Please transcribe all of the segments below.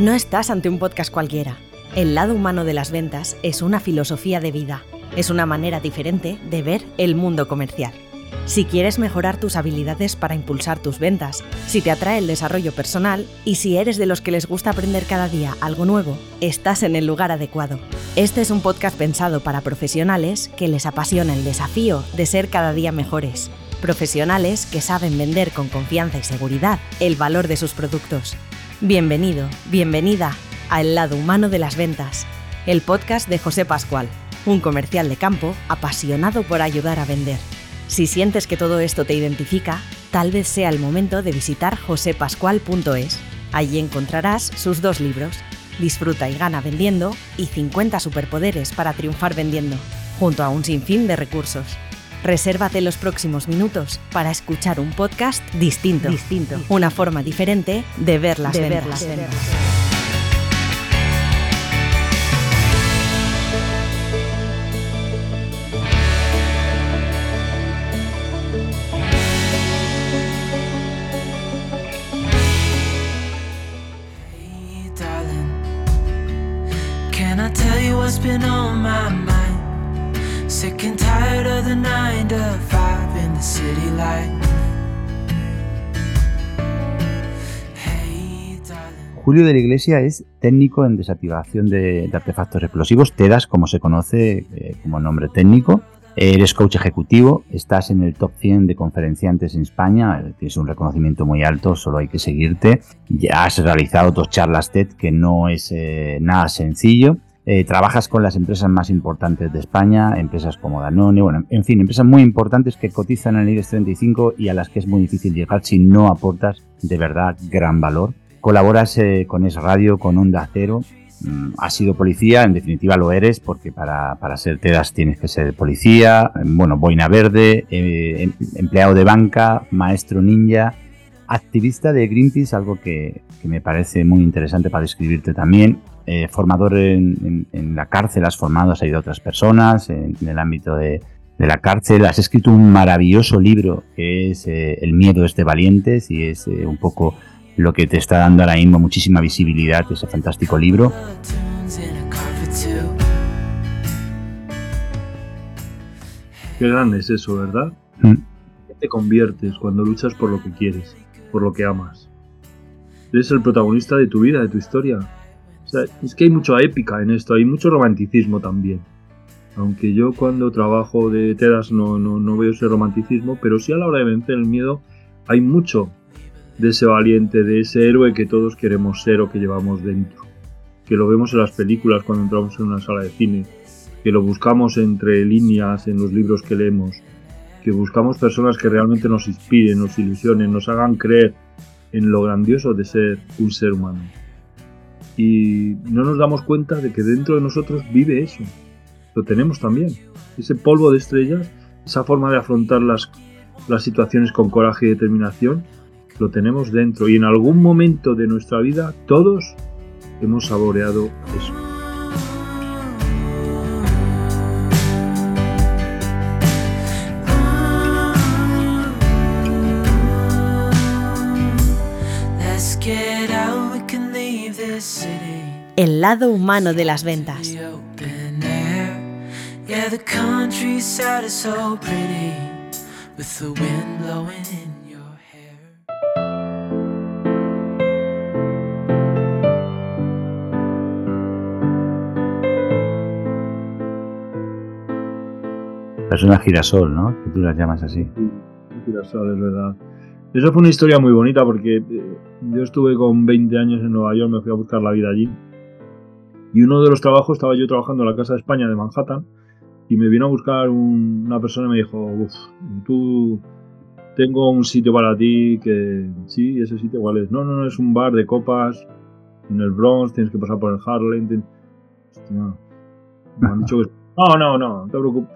No estás ante un podcast cualquiera. El lado humano de las ventas es una filosofía de vida. Es una manera diferente de ver el mundo comercial. Si quieres mejorar tus habilidades para impulsar tus ventas, si te atrae el desarrollo personal y si eres de los que les gusta aprender cada día algo nuevo, estás en el lugar adecuado. Este es un podcast pensado para profesionales que les apasiona el desafío de ser cada día mejores. Profesionales que saben vender con confianza y seguridad el valor de sus productos Bienvenido, bienvenida a El lado humano de las ventas, el podcast de José Pascual, un comercial de campo apasionado por ayudar a vender. Si sientes que todo esto te identifica, tal vez sea el momento de visitar josepascual.es. Allí encontrarás sus dos libros, Disfruta y gana vendiendo y 50 superpoderes para triunfar vendiendo, junto a un sinfín de recursos. Resérvate los próximos minutos para escuchar un podcast distinto, distinto una forma diferente de ver las de ventas. Can I tell you what's been on my mind? Julio de la Iglesia es técnico en desactivación de, artefactos explosivos, TEDAS como se conoce eh, como nombre técnico. Eres coach ejecutivo, estás en el top 100 de conferenciantes en España, tienes un reconocimiento muy alto, solo hay que seguirte. Ya has realizado dos charlas TED que no es eh, nada sencillo. Eh, trabajas con las empresas más importantes de España, empresas como Danone, bueno, en fin, empresas muy importantes que cotizan en el IBEX 35 y a las que es muy difícil llegar si no aportas de verdad gran valor. Colaboras eh, con Es Radio, con Onda Cero, mm, has sido policía, en definitiva lo eres, porque para, para ser TEDAS tienes que ser policía, bueno, boina verde, eh, em, empleado de banca, maestro ninja, activista de Greenpeace, algo que, que me parece muy interesante para describirte también, eh, formador en, la cárcel, has formado, has ayudado a otras personas en, el ámbito de, la cárcel, has escrito un maravilloso libro que es eh, El miedo es de valientes y es eh, un poco lo que te está dando ahora mismo muchísima visibilidad, ese fantástico libro. Qué grande es eso, ¿verdad? Mm. ¿Qué te conviertes cuando luchas por lo que quieres, por lo que amas? Eres el protagonista de tu vida, de tu historia es que hay mucha épica en esto, hay mucho romanticismo también. Aunque yo cuando trabajo de tedas no, no, veo ese romanticismo, pero sí a la hora de vencer el miedo hay mucho de ese valiente, de ese héroe que todos queremos ser o que llevamos dentro. Que lo vemos en las películas cuando entramos en una sala de cine, que lo buscamos entre líneas en los libros que leemos, que buscamos personas que realmente nos inspiren, nos ilusionen, nos hagan creer en lo grandioso de ser un ser humano y no nos damos cuenta de que dentro de nosotros vive eso. Lo tenemos también. Ese polvo de estrellas, esa forma de afrontar las, las situaciones con coraje y determinación, lo tenemos dentro. Y en algún momento de nuestra vida todos hemos saboreado eso. El lado humano de las ventas. Persona girasol, ¿no? Que tú las llamas así. girasol, es verdad. Eso fue una historia muy bonita porque eh, yo estuve con 20 años en Nueva York, me fui a buscar la vida allí. Y uno de los trabajos estaba yo trabajando en la Casa de España de Manhattan y me vino a buscar una persona y me dijo, uff, tú tengo un sitio para ti que sí, ese sitio cuál es. No, no, no, es un bar de copas en el Bronx, tienes que pasar por el Harlem. Hostia, me han dicho que... No, no, no, no te preocupes.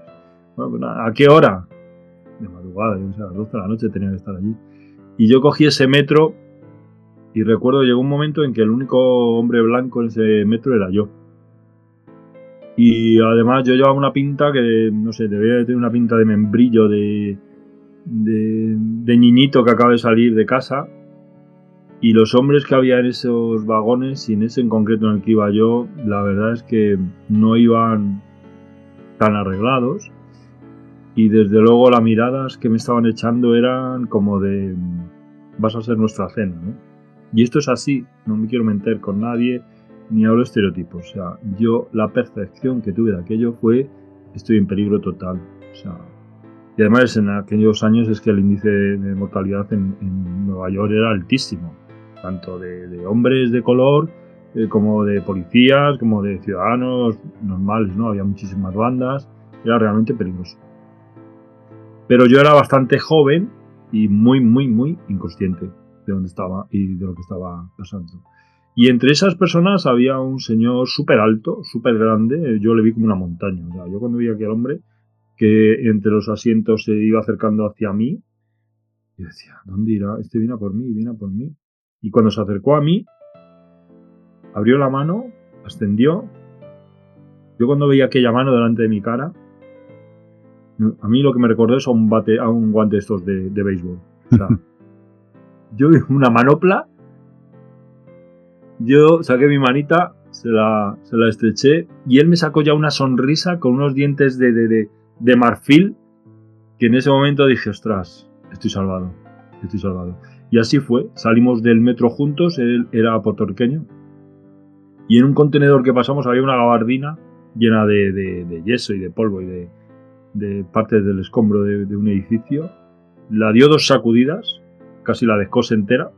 Bueno, pues nada, ¿a qué hora? De madrugada, yo sé, a las 12 de la noche tenía que estar allí. Y yo cogí ese metro y recuerdo llegó un momento en que el único hombre blanco en ese metro era yo. Y además yo llevaba una pinta que, no sé, debía de tener una pinta de membrillo, de, de, niñito que acaba de salir de casa. Y los hombres que había en esos vagones, y en ese en concreto en el que iba yo, la verdad es que no iban tan arreglados. Y desde luego las miradas que me estaban echando eran como de vas a ser nuestra cena, ¿no? Y esto es así, no me quiero meter con nadie, ni hablo estereotipos. O sea, yo la percepción que tuve de aquello fue estoy en peligro total. O sea, y además en aquellos años es que el índice de mortalidad en, Nueva York era altísimo tanto de, hombres de color eh, como de policías, como de ciudadanos normales, ¿no? Había muchísimas bandas, era realmente peligroso. Pero yo era bastante joven y muy, muy, muy inconsciente de dónde estaba y de lo que estaba pasando. Y entre esas personas había un señor súper alto, súper grande, yo le vi como una montaña. O sea, yo cuando vi a aquel hombre que entre los asientos se iba acercando hacia mí, yo decía, ¿dónde irá? Este viene a por mí, viene a por mí. Y cuando se acercó a mí, abrió la mano, ascendió. Yo cuando veía aquella mano delante de mi cara, a mí lo que me recordó es a un, bate, a un guante de estos de, béisbol. O sea, yo una manopla, yo saqué mi manita, se la, se la estreché y él me sacó ya una sonrisa con unos dientes de, de, de marfil que en ese momento dije, ostras, estoy salvado, estoy salvado. Y así fue, salimos del metro juntos, él era puertorriqueño, y en un contenedor que pasamos había una gabardina llena de, yeso y de polvo y de, partes del escombro de, un edificio. La dio dos sacudidas, casi la dejó entera,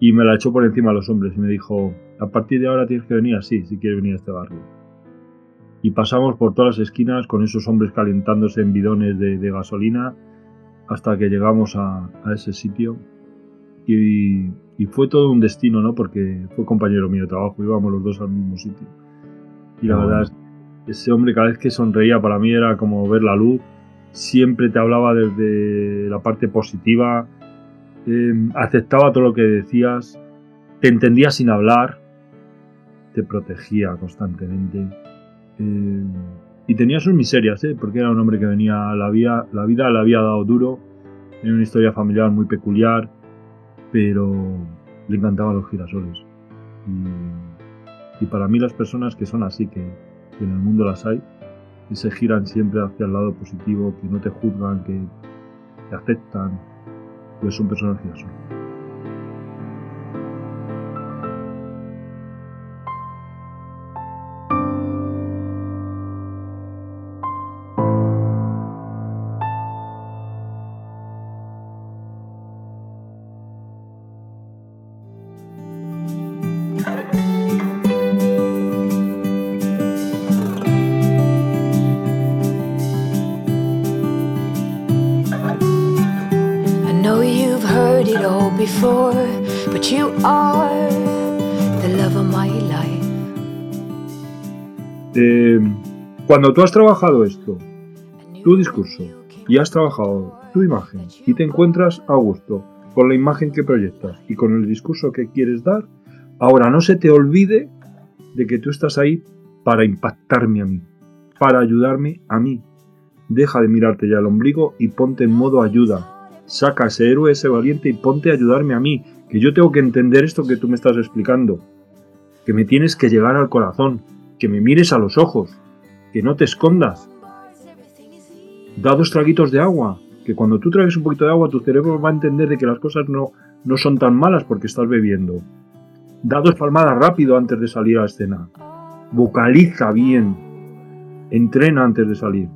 y me la echó por encima a los hombres y me dijo, a partir de ahora tienes que venir así, si quieres venir a este barrio. Y pasamos por todas las esquinas con esos hombres calentándose en bidones de, gasolina hasta que llegamos a ese sitio y, fue todo un destino, ¿no? Porque fue compañero mío de trabajo, íbamos los dos al mismo sitio. Y la verdad es que ese hombre cada vez que sonreía para mí era como ver la luz, siempre te hablaba desde la parte positiva, em, aceptaba todo lo que decías, te entendía sin hablar, te protegía constantemente. Em, y tenía sus miserias, ¿eh? porque era un hombre que venía, la vida, la vida le había dado duro, tenía una historia familiar muy peculiar, pero le encantaban los girasoles. Y, para mí las personas que son así, que, en el mundo las hay, que se giran siempre hacia el lado positivo, que no te juzgan, que te aceptan, pues son personas girasoles. Cuando tú has trabajado esto, tu discurso, y has trabajado tu imagen, y te encuentras a gusto con la imagen que proyectas y con el discurso que quieres dar, ahora no se te olvide de que tú estás ahí para impactarme a mí, para ayudarme a mí. Deja de mirarte ya el ombligo y ponte en modo ayuda. Saca ese héroe, ese valiente y ponte a ayudarme a mí, que yo tengo que entender esto que tú me estás explicando, que me tienes que llegar al corazón, que me mires a los ojos, que no te escondas. Da dos traguitos de agua, que cuando tú tragues un poquito de agua tu cerebro va a entender de que las cosas no, no son tan malas porque estás bebiendo. Da dos palmadas rápido antes de salir a la escena. Vocaliza bien. Entrena antes de salir.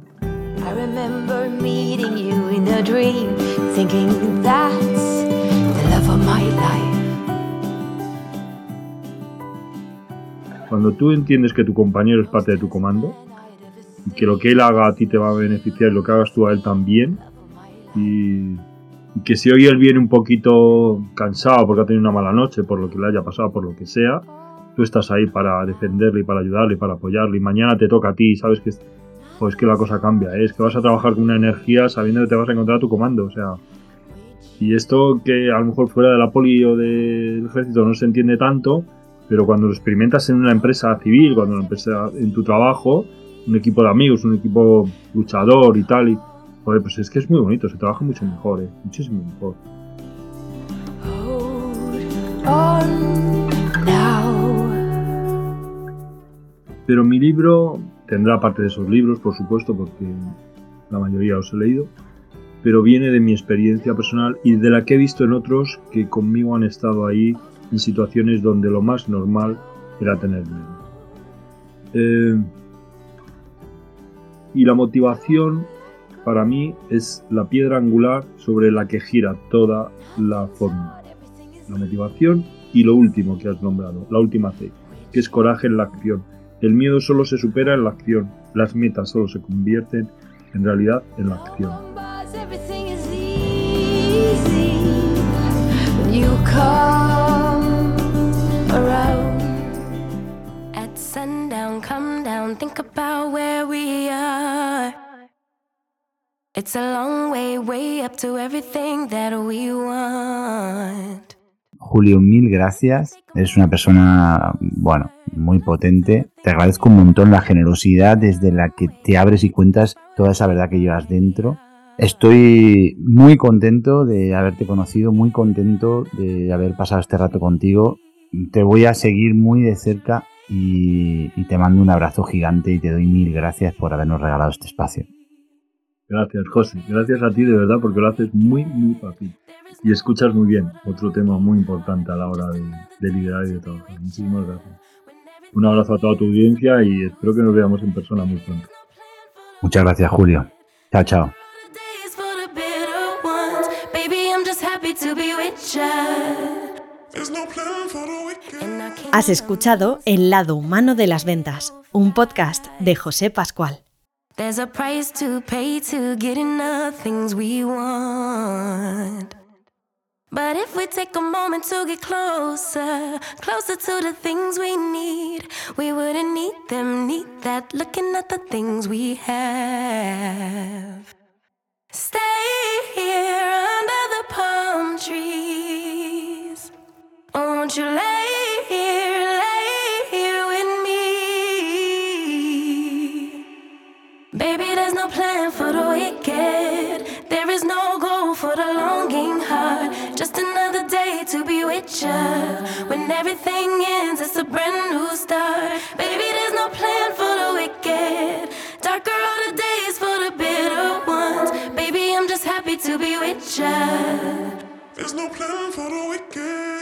Cuando tú entiendes que tu compañero es parte de tu comando, y que lo que él haga a ti te va a beneficiar y lo que hagas tú a él también. Y, que si hoy él viene un poquito cansado porque ha tenido una mala noche, por lo que le haya pasado, por lo que sea, tú estás ahí para defenderle y para ayudarle y para apoyarle. Y mañana te toca a ti sabes que, jo, es que la cosa cambia, ¿eh? es que vas a trabajar con una energía sabiendo que te vas a encontrar a tu comando, o sea. Y esto que a lo mejor fuera de la poli o del ejército no se entiende tanto, pero cuando lo experimentas en una empresa civil, cuando lo en tu trabajo, un equipo de amigos, un equipo luchador y tal, y, joder, pues es que es muy bonito, se trabaja mucho mejor, ¿eh? muchísimo mejor. Pero mi libro tendrá parte de esos libros, por supuesto, porque la mayoría los he leído, pero viene de mi experiencia personal y de la que he visto en otros que conmigo han estado ahí en situaciones donde lo más normal era tener miedo. Eh, y la motivación para mí es la piedra angular sobre la que gira toda la forma. La motivación y lo último que has nombrado, la última C, que es coraje en la acción. El miedo solo se supera en la acción, las metas solo se convierten en realidad en la acción. It's a long way, way up to everything that we want. Julio, mil gracias. Eres una persona, bueno, muy potente. Te agradezco un montón la generosidad desde la que te abres y cuentas toda esa verdad que llevas dentro. Estoy muy contento de haberte conocido, muy contento de haber pasado este rato contigo. Te voy a seguir muy de cerca y, te mando un abrazo gigante y te doy mil gracias por habernos regalado este espacio. Gracias, José. Gracias a ti de verdad porque lo haces muy, muy fácil. Y escuchas muy bien. Otro tema muy importante a la hora de, liderar y de trabajar. Muchísimas gracias. Un abrazo a toda tu audiencia y espero que nos veamos en persona muy pronto. Muchas gracias, Julio. Chao, chao. Has escuchado El lado humano de las ventas, un podcast de José Pascual. There's a price to pay to get enough things we want. But if we take a moment to get closer, closer to the things we need, we wouldn't need them, need that, looking at the things we have. Stay here under the palm trees. Won't you lay here, lay here with me? Baby, there's no plan for the wicked. You. When everything ends, it's a brand new start. Baby, there's no plan for the wicked. Darker are the days for the bitter ones. Baby, I'm just happy to be with you. There's no plan for the wicked.